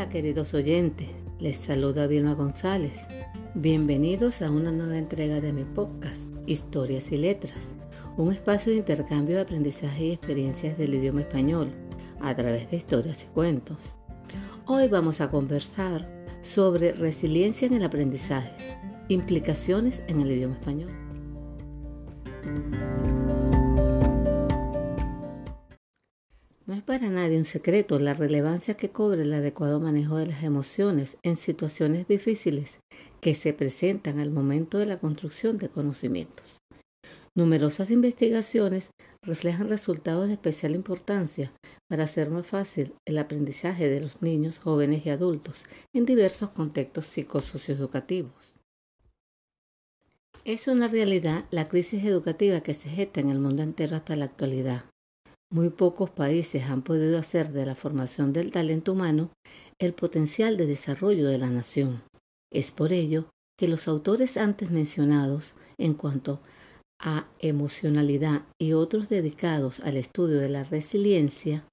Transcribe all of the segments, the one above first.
Hola queridos oyentes, les saluda Vilma González. Bienvenidos a una nueva entrega de mi podcast, Historias y Letras, un espacio de intercambio de aprendizaje y experiencias del idioma español a través de historias y cuentos. Hoy vamos a conversar sobre resiliencia en el aprendizaje, implicaciones en el idioma español. No es para nadie un secreto la relevancia que cobra el adecuado manejo de las emociones en situaciones difíciles que se presentan al momento de la construcción de conocimientos. Numerosas investigaciones reflejan resultados de especial importancia para hacer más fácil el aprendizaje de los niños, jóvenes y adultos en diversos contextos psicosocioeducativos. Es una realidad la crisis educativa que se gesta en el mundo entero hasta la actualidad. Muy pocos países han podido hacer de la formación del talento humano el potencial de desarrollo de la nación. Es por ello que los autores antes mencionados en cuanto a emocionalidad y otros dedicados al estudio de la resiliencia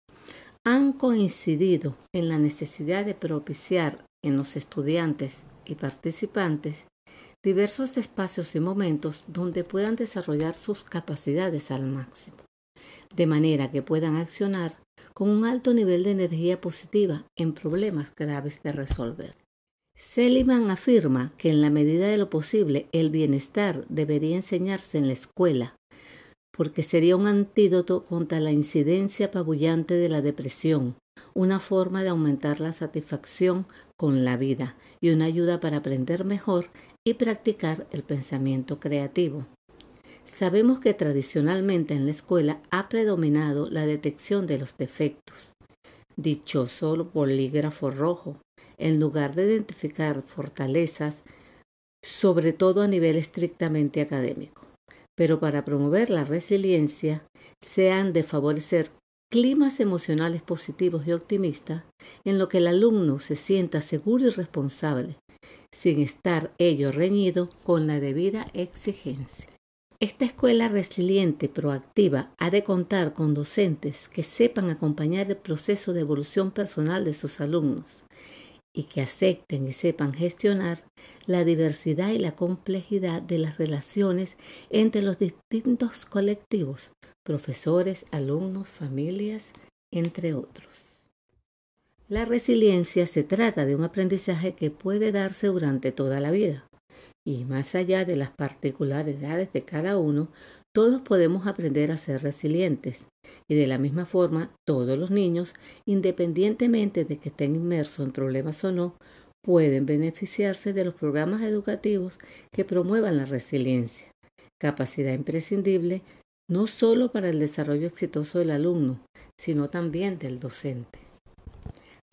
han coincidido en la necesidad de propiciar en los estudiantes y participantes diversos espacios y momentos donde puedan desarrollar sus capacidades al máximo de manera que puedan accionar con un alto nivel de energía positiva en problemas graves de resolver. Seliman afirma que en la medida de lo posible el bienestar debería enseñarse en la escuela, porque sería un antídoto contra la incidencia apabullante de la depresión, una forma de aumentar la satisfacción con la vida y una ayuda para aprender mejor y practicar el pensamiento creativo. Sabemos que tradicionalmente en la escuela ha predominado la detección de los defectos. Dichoso bolígrafo rojo, en lugar de identificar fortalezas, sobre todo a nivel estrictamente académico. Pero para promover la resiliencia, se han de favorecer climas emocionales positivos y optimistas en lo que el alumno se sienta seguro y responsable, sin estar ello reñido con la debida exigencia. Esta escuela resiliente, proactiva, ha de contar con docentes que sepan acompañar el proceso de evolución personal de sus alumnos y que acepten y sepan gestionar la diversidad y la complejidad de las relaciones entre los distintos colectivos, profesores, alumnos, familias, entre otros. La resiliencia se trata de un aprendizaje que puede darse durante toda la vida y más allá de las particularidades de cada uno, todos podemos aprender a ser resilientes. Y de la misma forma, todos los niños, independientemente de que estén inmersos en problemas o no, pueden beneficiarse de los programas educativos que promuevan la resiliencia, capacidad imprescindible no solo para el desarrollo exitoso del alumno, sino también del docente.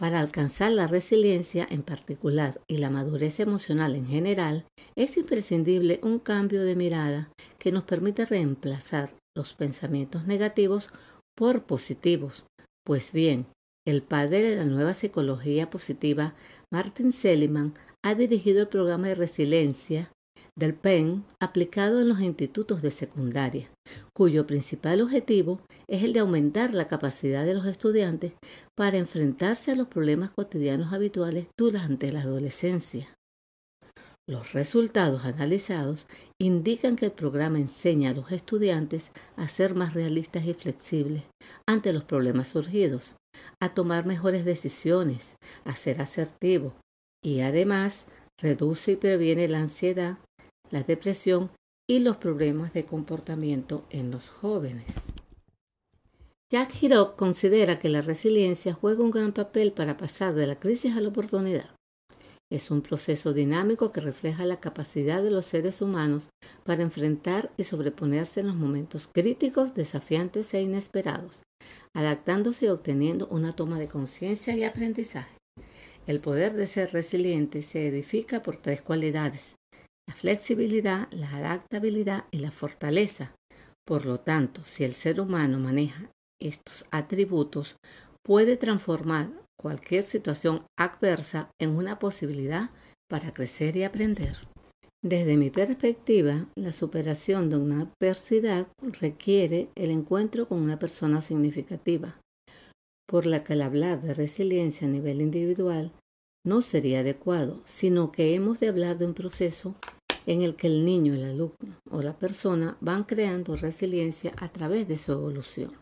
Para alcanzar la resiliencia en particular y la madurez emocional en general, es imprescindible un cambio de mirada que nos permita reemplazar los pensamientos negativos por positivos. Pues bien, el padre de la nueva psicología positiva, Martin Seligman, ha dirigido el programa de resiliencia del PEN aplicado en los institutos de secundaria, cuyo principal objetivo es el de aumentar la capacidad de los estudiantes para enfrentarse a los problemas cotidianos habituales durante la adolescencia. Los resultados analizados indican que el programa enseña a los estudiantes a ser más realistas y flexibles ante los problemas surgidos, a tomar mejores decisiones, a ser asertivos y además reduce y previene la ansiedad, la depresión y los problemas de comportamiento en los jóvenes. Jack Hirock considera que la resiliencia juega un gran papel para pasar de la crisis a la oportunidad. Es un proceso dinámico que refleja la capacidad de los seres humanos para enfrentar y sobreponerse en los momentos críticos, desafiantes e inesperados, adaptándose y obteniendo una toma de conciencia y aprendizaje. El poder de ser resiliente se edifica por tres cualidades, la flexibilidad, la adaptabilidad y la fortaleza. Por lo tanto, si el ser humano maneja estos atributos, puede transformar cualquier situación adversa en una posibilidad para crecer y aprender. Desde mi perspectiva, la superación de una adversidad requiere el encuentro con una persona significativa, por la que al hablar de resiliencia a nivel individual no sería adecuado, sino que hemos de hablar de un proceso en el que el niño, el alumno o la persona van creando resiliencia a través de su evolución.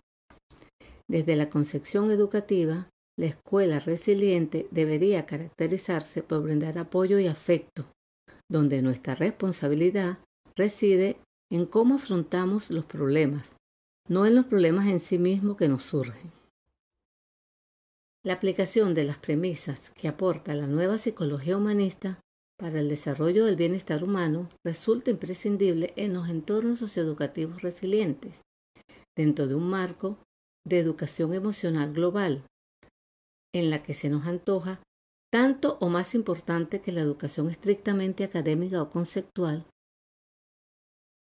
Desde la concepción educativa, la escuela resiliente debería caracterizarse por brindar apoyo y afecto, donde nuestra responsabilidad reside en cómo afrontamos los problemas, no en los problemas en sí mismos que nos surgen. La aplicación de las premisas que aporta la nueva psicología humanista para el desarrollo del bienestar humano resulta imprescindible en los entornos socioeducativos resilientes, dentro de un marco de educación emocional global, en la que se nos antoja tanto o más importante que la educación estrictamente académica o conceptual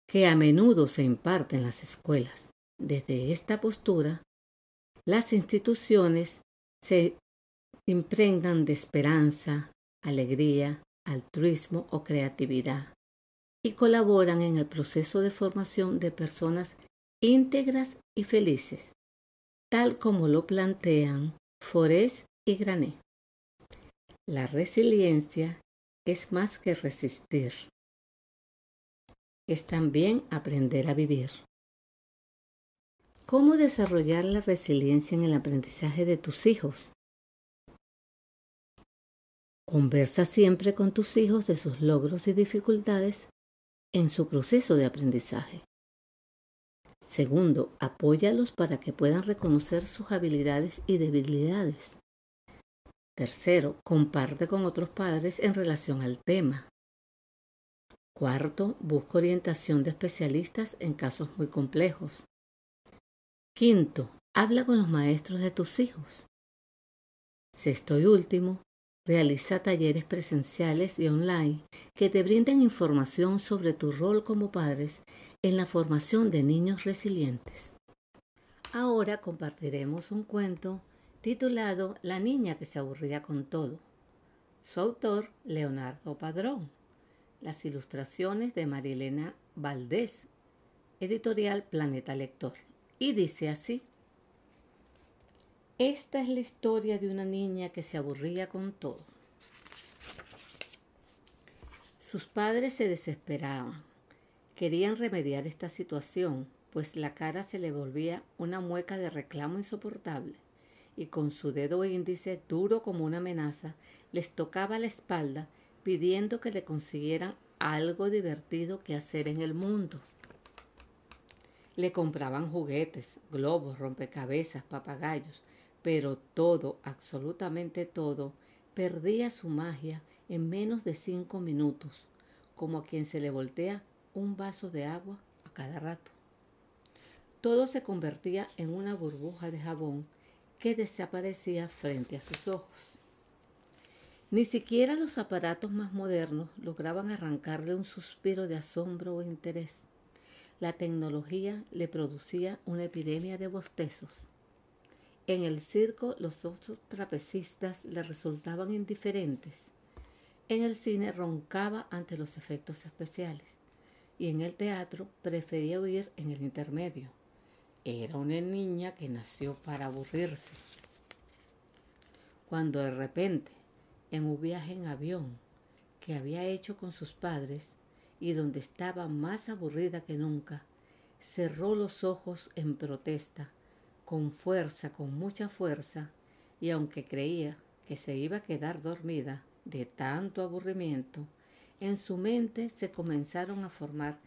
que a menudo se imparte en las escuelas. Desde esta postura, las instituciones se impregnan de esperanza, alegría, altruismo o creatividad y colaboran en el proceso de formación de personas íntegras y felices, tal como lo plantean Forés y Grané. La resiliencia es más que resistir, es también aprender a vivir. ¿Cómo desarrollar la resiliencia en el aprendizaje de tus hijos? Conversa siempre con tus hijos de sus logros y dificultades en su proceso de aprendizaje. Segundo, apóyalos para que puedan reconocer sus habilidades y debilidades. Tercero, comparte con otros padres en relación al tema. Cuarto, busca orientación de especialistas en casos muy complejos. Quinto, habla con los maestros de tus hijos. Sexto y último, realiza talleres presenciales y online que te brinden información sobre tu rol como padres en la formación de niños resilientes. Ahora compartiremos un cuento titulado La niña que se aburría con todo. Su autor, Leonardo Padrón. Las ilustraciones de Marilena Valdés. Editorial Planeta Lector y dice así. Esta es la historia de una niña que se aburría con todo. Sus padres se desesperaban. Querían remediar esta situación, pues la cara se le volvía una mueca de reclamo insoportable, y con su dedo índice, duro como una amenaza, les tocaba la espalda pidiendo que le consiguieran algo divertido que hacer en el mundo. Le compraban juguetes, globos, rompecabezas, papagayos, pero todo, absolutamente todo, perdía su magia en menos de cinco minutos, como a quien se le voltea un vaso de agua a cada rato. Todo se convertía en una burbuja de jabón que desaparecía frente a sus ojos. Ni siquiera los aparatos más modernos lograban arrancarle un suspiro de asombro o interés la tecnología le producía una epidemia de bostezos. En el circo los otros trapecistas le resultaban indiferentes. En el cine roncaba ante los efectos especiales y en el teatro prefería huir en el intermedio. Era una niña que nació para aburrirse. Cuando de repente, en un viaje en avión que había hecho con sus padres, y donde estaba más aburrida que nunca, cerró los ojos en protesta, con fuerza, con mucha fuerza, y aunque creía que se iba a quedar dormida de tanto aburrimiento, en su mente se comenzaron a formar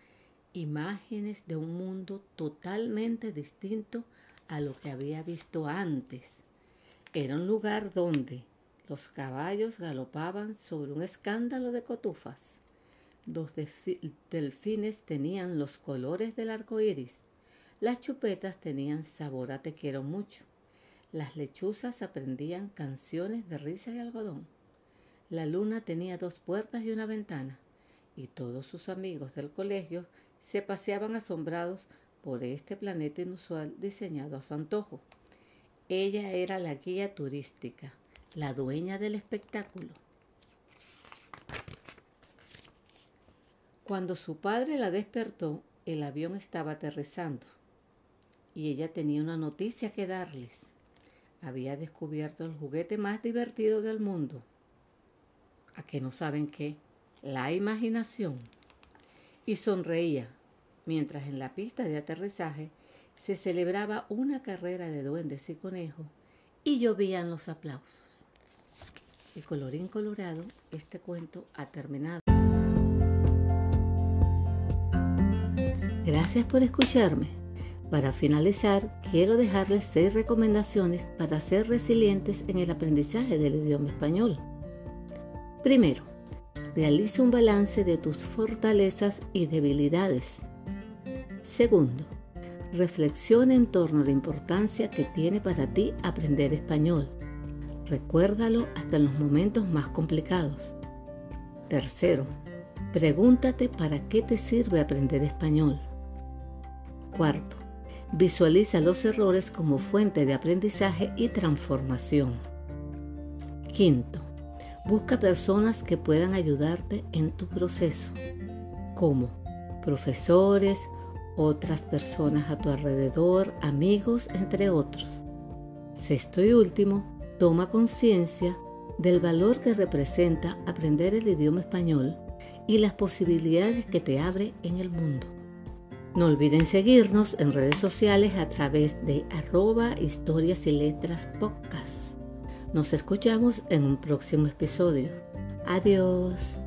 imágenes de un mundo totalmente distinto a lo que había visto antes. Era un lugar donde los caballos galopaban sobre un escándalo de cotufas los delfines tenían los colores del arco iris. Las chupetas tenían sabor a te quiero mucho. Las lechuzas aprendían canciones de risa y algodón. La luna tenía dos puertas y una ventana, y todos sus amigos del colegio se paseaban asombrados por este planeta inusual diseñado a su antojo. Ella era la guía turística, la dueña del espectáculo. Cuando su padre la despertó, el avión estaba aterrizando y ella tenía una noticia que darles. Había descubierto el juguete más divertido del mundo. ¿A que no saben qué? La imaginación. Y sonreía mientras en la pista de aterrizaje se celebraba una carrera de duendes y conejos y llovían los aplausos. Y colorín colorado, este cuento ha terminado. Gracias por escucharme. Para finalizar, quiero dejarles seis recomendaciones para ser resilientes en el aprendizaje del idioma español. Primero, realiza un balance de tus fortalezas y debilidades. Segundo, reflexiona en torno a la importancia que tiene para ti aprender español. Recuérdalo hasta en los momentos más complicados. Tercero, pregúntate para qué te sirve aprender español. Cuarto, visualiza los errores como fuente de aprendizaje y transformación. Quinto, busca personas que puedan ayudarte en tu proceso, como profesores, otras personas a tu alrededor, amigos, entre otros. Sexto y último, toma conciencia del valor que representa aprender el idioma español y las posibilidades que te abre en el mundo. No olviden seguirnos en redes sociales a través de arroba historias y letras podcast. Nos escuchamos en un próximo episodio. Adiós.